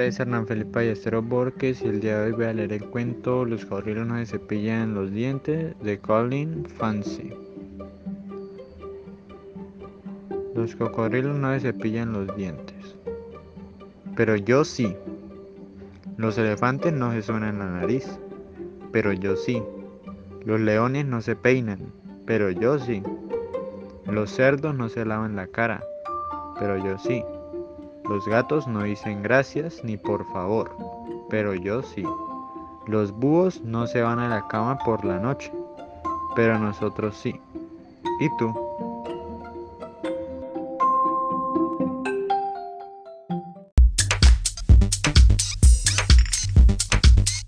nombre es Hernán Felipe Ayestero Borges y el día de hoy voy a leer el cuento Los cocodrilos no se cepillan los dientes de Colin Fancy. Los cocodrilos no se cepillan los dientes, pero yo sí. Los elefantes no se suenan la nariz, pero yo sí. Los leones no se peinan, pero yo sí. Los cerdos no se lavan la cara, pero yo sí. Los gatos no dicen gracias ni por favor, pero yo sí. Los búhos no se van a la cama por la noche, pero nosotros sí. ¿Y tú?